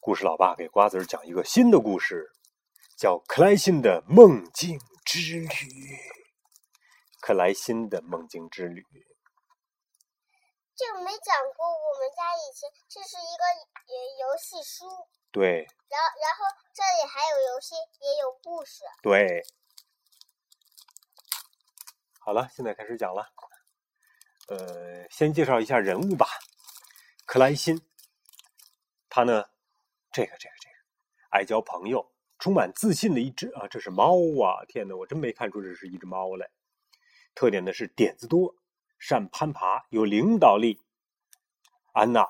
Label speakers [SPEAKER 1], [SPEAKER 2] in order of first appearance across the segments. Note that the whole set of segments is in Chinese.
[SPEAKER 1] 故事老爸给瓜子儿讲一个新的故事，叫《克莱辛的梦境之旅》。克莱辛的梦境之旅，
[SPEAKER 2] 这个没讲过。我们家以前这是一个游游戏书，
[SPEAKER 1] 对，
[SPEAKER 2] 然后然后这里还有游戏，也有故事。
[SPEAKER 1] 对。好了，现在开始讲了。呃，先介绍一下人物吧。克莱辛，他呢，这个这个这个，爱交朋友，充满自信的一只啊，这是猫啊！天哪，我真没看出这是一只猫来。特点呢是点子多，善攀爬，有领导力。安娜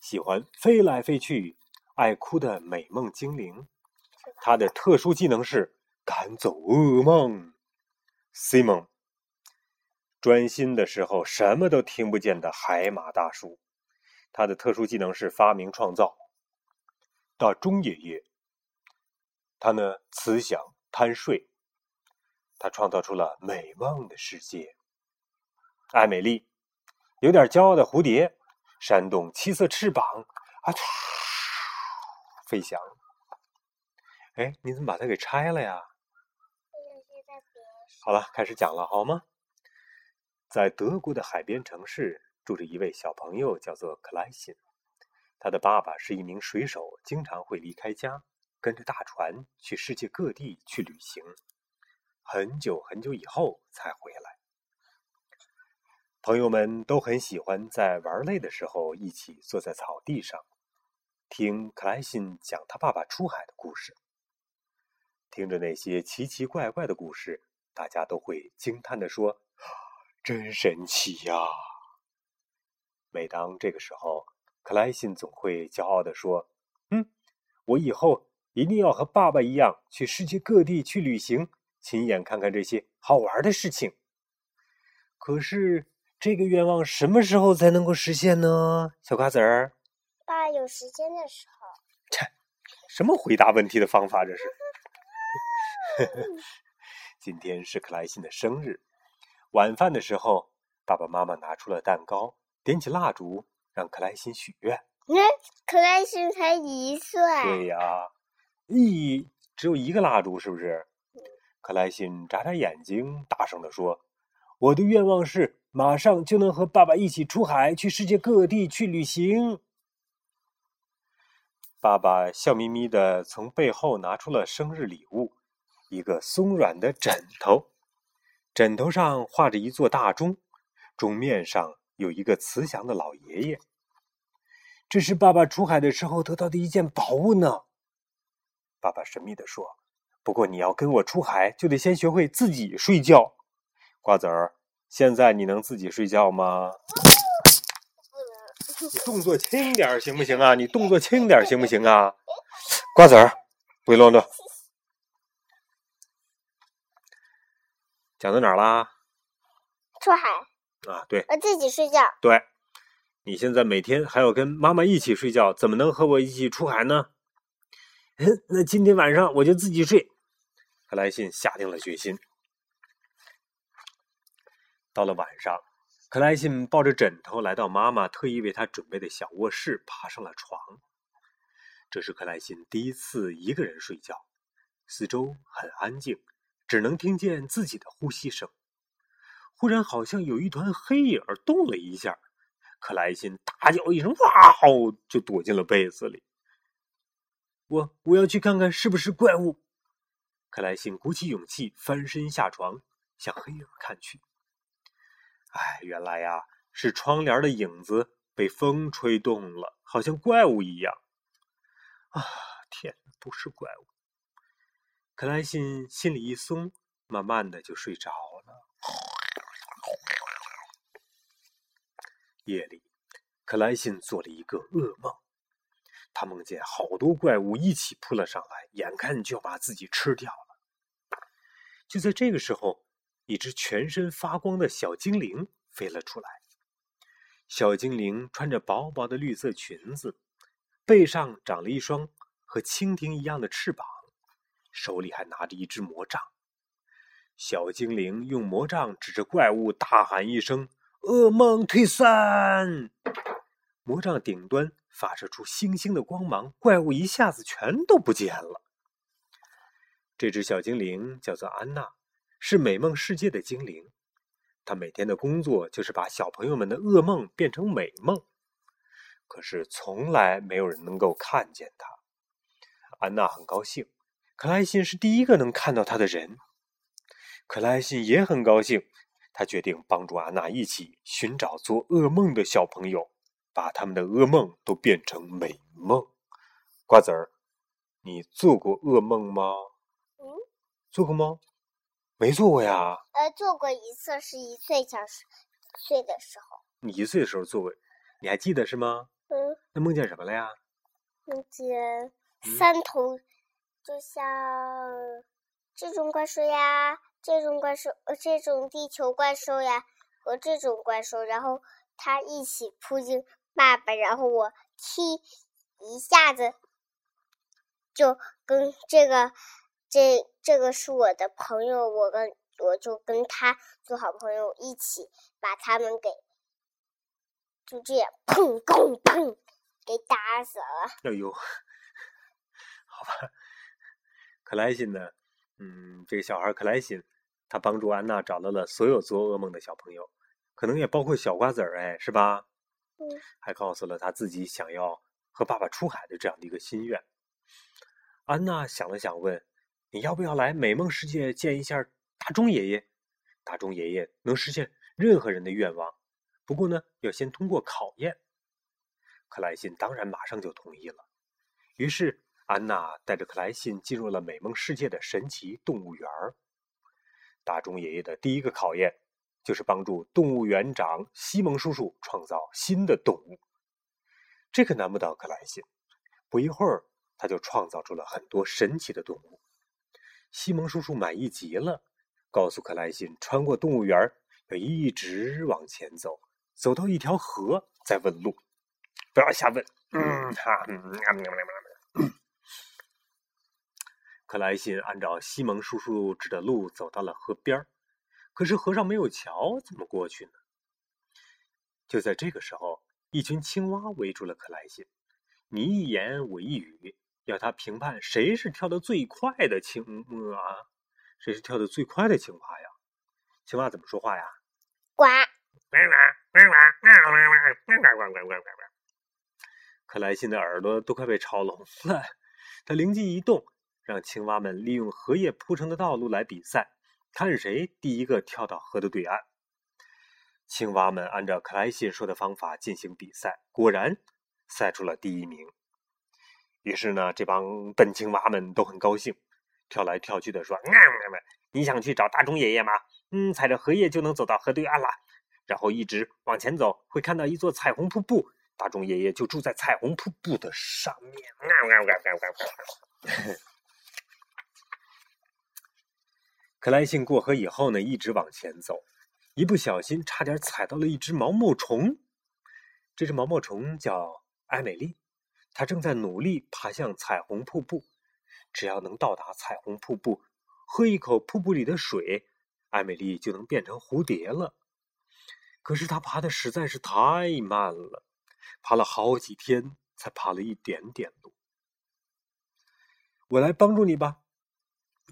[SPEAKER 1] 喜欢飞来飞去，爱哭的美梦精灵。她的特殊技能是赶走噩梦。Simon 专心的时候什么都听不见的海马大叔，他的特殊技能是发明创造。大钟爷爷，他呢慈祥贪睡，他创造出了美梦的世界。艾美丽，有点骄傲的蝴蝶，扇动七色翅膀，啊，飞翔。哎，你怎么把它给拆了呀？好了，开始讲了，好吗？在德国的海边城市住着一位小朋友，叫做克莱辛。他的爸爸是一名水手，经常会离开家，跟着大船去世界各地去旅行，很久很久以后才回来。朋友们都很喜欢在玩累的时候一起坐在草地上，听克莱辛讲他爸爸出海的故事。听着那些奇奇怪怪的故事，大家都会惊叹地说。真神奇呀！每当这个时候，克莱辛总会骄傲地说：“嗯，我以后一定要和爸爸一样，去世界各地去旅行，亲眼看看这些好玩的事情。”可是，这个愿望什么时候才能够实现呢？小瓜子儿，
[SPEAKER 2] 爸有时间的时候。
[SPEAKER 1] 切，什么回答问题的方法这是？今天是克莱辛的生日。晚饭的时候，爸爸妈妈拿出了蛋糕，点起蜡烛，让克莱辛许愿。
[SPEAKER 2] 那克莱辛才一岁。
[SPEAKER 1] 对呀，一只有一个蜡烛，是不是？克莱辛眨眨眼睛，大声地说：“我的愿望是马上就能和爸爸一起出海，去世界各地去旅行。”爸爸笑眯眯的从背后拿出了生日礼物——一个松软的枕头。枕头上画着一座大钟，钟面上有一个慈祥的老爷爷。这是爸爸出海的时候得到的一件宝物呢。爸爸神秘的说：“不过你要跟我出海，就得先学会自己睡觉。”瓜子儿，现在你能自己睡觉吗？你动作轻点行不行啊？你动作轻点行不行啊？瓜子儿，不乱动。讲到哪儿啦？
[SPEAKER 2] 出海
[SPEAKER 1] 啊，对，
[SPEAKER 2] 我自己睡觉。
[SPEAKER 1] 对，你现在每天还要跟妈妈一起睡觉，怎么能和我一起出海呢？嗯，那今天晚上我就自己睡。克莱信下定了决心。到了晚上，克莱信抱着枕头来到妈妈特意为他准备的小卧室，爬上了床。这是克莱信第一次一个人睡觉，四周很安静。只能听见自己的呼吸声。忽然，好像有一团黑影动了一下，克莱辛大叫一声：“哇！”哦，就躲进了被子里。我我要去看看是不是怪物。克莱辛鼓起勇气翻身下床，向黑影看去。哎，原来呀，是窗帘的影子被风吹动了，好像怪物一样。啊，天，不是怪物。克莱辛心里一松，慢慢的就睡着了。夜里，克莱辛做了一个噩梦，他梦见好多怪物一起扑了上来，眼看就要把自己吃掉了。就在这个时候，一只全身发光的小精灵飞了出来。小精灵穿着薄薄的绿色裙子，背上长了一双和蜻蜓一样的翅膀。手里还拿着一支魔杖，小精灵用魔杖指着怪物，大喊一声：“噩梦退散！”魔杖顶端发射出星星的光芒，怪物一下子全都不见了。这只小精灵叫做安娜，是美梦世界的精灵。她每天的工作就是把小朋友们的噩梦变成美梦，可是从来没有人能够看见她。安娜很高兴，克莱辛是第一个能看到她的人。克莱辛也很高兴，他决定帮助安娜一起寻找做噩梦的小朋友。把他们的噩梦都变成美梦。瓜子儿，你做过噩梦吗？
[SPEAKER 2] 嗯，
[SPEAKER 1] 做过吗？没做过呀。
[SPEAKER 2] 呃，做过一次，是一岁小时岁的时候。
[SPEAKER 1] 你一岁的时候做过，你还记得是吗？
[SPEAKER 2] 嗯。
[SPEAKER 1] 那梦见什么了呀？
[SPEAKER 2] 梦见三头，就像这种怪兽呀，这种怪兽，呃，这种地球怪兽呀，和这种怪兽，然后它一起扑进。爸爸，然后我踢一下子，就跟这个这这个是我的朋友，我跟我就跟他做好朋友，一起把他们给就这样砰砰砰给打死了。
[SPEAKER 1] 哎呦，好吧，克莱辛呢？嗯，这个小孩克莱辛，他帮助安娜找到了所有做噩梦的小朋友，可能也包括小瓜子儿，哎，是吧？还告诉了他自己想要和爸爸出海的这样的一个心愿。安娜想了想，问：“你要不要来美梦世界见一下大钟爷爷？大钟爷爷能实现任何人的愿望，不过呢，要先通过考验。”克莱辛当然马上就同意了。于是，安娜带着克莱辛进入了美梦世界的神奇动物园大钟爷爷的第一个考验。就是帮助动物园长西蒙叔叔创造新的动物，这可难不倒克莱辛。不一会儿，他就创造出了很多神奇的动物。西蒙叔叔满意极了，告诉克莱辛，穿过动物园要一直往前走，走到一条河再问路，不要瞎问。嗯哈，克莱辛按照西蒙叔叔指的路走到了河边儿。可是河上没有桥，怎么过去呢？就在这个时候，一群青蛙围住了克莱辛，你一言我一语，要他评判谁是跳得最快的青啊？谁是跳得最快的青蛙呀？青蛙怎么说话呀？
[SPEAKER 2] 呱！
[SPEAKER 1] 克莱辛的耳朵都快被吵聋了。他灵机一动，让青蛙们利用荷叶铺成的道路来比赛。看谁第一个跳到河的对岸。青蛙们按照克莱辛说的方法进行比赛，果然赛出了第一名。于是呢，这帮笨青蛙们都很高兴，跳来跳去的说：“你想去找大钟爷爷吗？嗯，踩着荷叶就能走到河对岸了。然后一直往前走，会看到一座彩虹瀑布，大钟爷爷就住在彩虹瀑布的上面。”克莱辛过河以后呢，一直往前走，一不小心差点踩到了一只毛毛虫。这只毛毛虫叫艾美丽，它正在努力爬向彩虹瀑布。只要能到达彩虹瀑布，喝一口瀑布里的水，艾美丽就能变成蝴蝶了。可是她爬的实在是太慢了，爬了好几天才爬了一点点路。我来帮助你吧。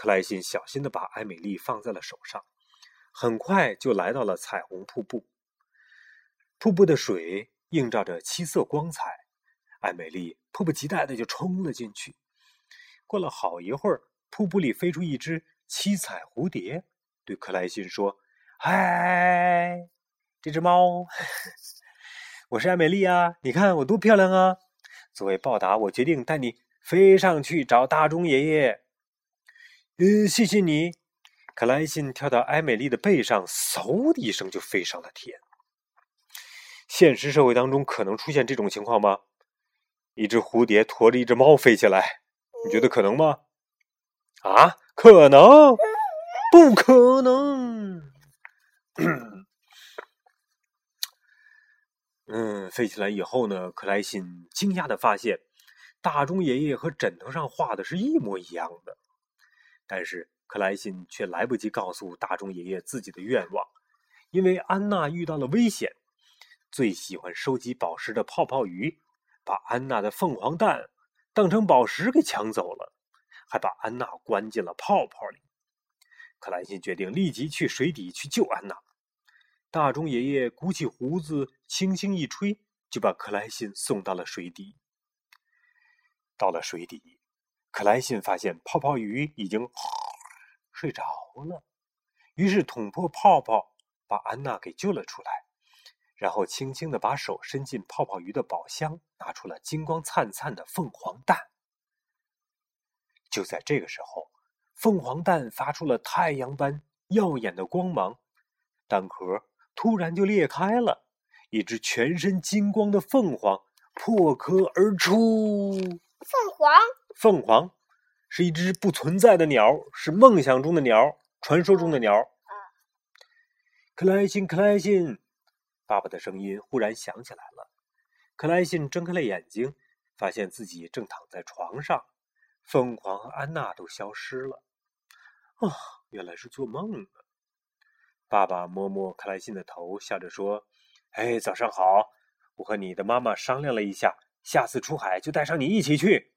[SPEAKER 1] 克莱辛小心的把艾美丽放在了手上，很快就来到了彩虹瀑布。瀑布的水映照着七色光彩，艾美丽迫不及待的就冲了进去。过了好一会儿，瀑布里飞出一只七彩蝴蝶，对克莱辛说：“嗨，这只猫，我是艾美丽啊！你看我多漂亮啊！作为报答，我决定带你飞上去找大钟爷爷。”呃，谢谢你，克莱辛跳到艾美丽的背上，嗖的一声就飞上了天。现实社会当中可能出现这种情况吗？一只蝴蝶驮着一只猫飞起来，你觉得可能吗？啊，可能？不可能！嗯，飞起来以后呢，克莱辛惊讶的发现，大钟爷爷和枕头上画的是一模一样的。但是克莱辛却来不及告诉大钟爷爷自己的愿望，因为安娜遇到了危险。最喜欢收集宝石的泡泡鱼把安娜的凤凰蛋当成宝石给抢走了，还把安娜关进了泡泡里。克莱辛决定立即去水底去救安娜。大钟爷爷鼓起胡子，轻轻一吹，就把克莱辛送到了水底。到了水底，克莱辛发现泡泡鱼已经睡着了，于是捅破泡泡，把安娜给救了出来，然后轻轻的把手伸进泡泡鱼的宝箱，拿出了金光灿灿的凤凰蛋。就在这个时候，凤凰蛋发出了太阳般耀眼的光芒，蛋壳。突然就裂开了，一只全身金光的凤凰破壳而出。
[SPEAKER 2] 凤凰，
[SPEAKER 1] 凤凰是一只不存在的鸟，是梦想中的鸟，传说中的鸟。克莱辛，克莱辛，爸爸的声音忽然响起来了。克莱辛睁开了眼睛，发现自己正躺在床上，凤凰和安娜都消失了。啊，原来是做梦呢。爸爸摸摸克莱辛的头，笑着说：“哎，早上好！我和你的妈妈商量了一下，下次出海就带上你一起去。”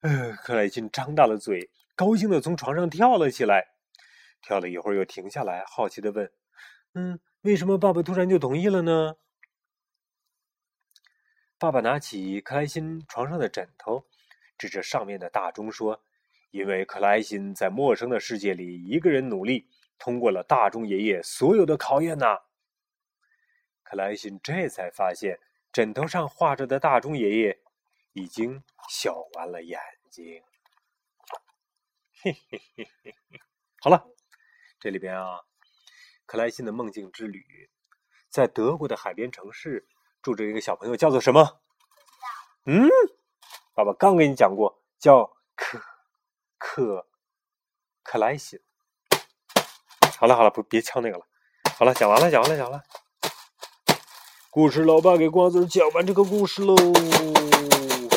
[SPEAKER 1] 呃，克莱辛张大了嘴，高兴的从床上跳了起来。跳了一会儿，又停下来，好奇的问：“嗯，为什么爸爸突然就同意了呢？”爸爸拿起克莱辛床上的枕头，指着上面的大钟说：“因为克莱辛在陌生的世界里一个人努力。”通过了大钟爷爷所有的考验呐，克莱辛这才发现枕头上画着的大钟爷爷已经笑弯了眼睛。嘿嘿嘿嘿嘿，好了，这里边啊，克莱辛的梦境之旅，在德国的海边城市住着一个小朋友，叫做什么？嗯，爸爸刚给你讲过，叫克克克莱辛。好了好了，不别敲那个了。好了，讲完了，讲完了，讲完了。故事老爸给瓜子讲完这个故事喽。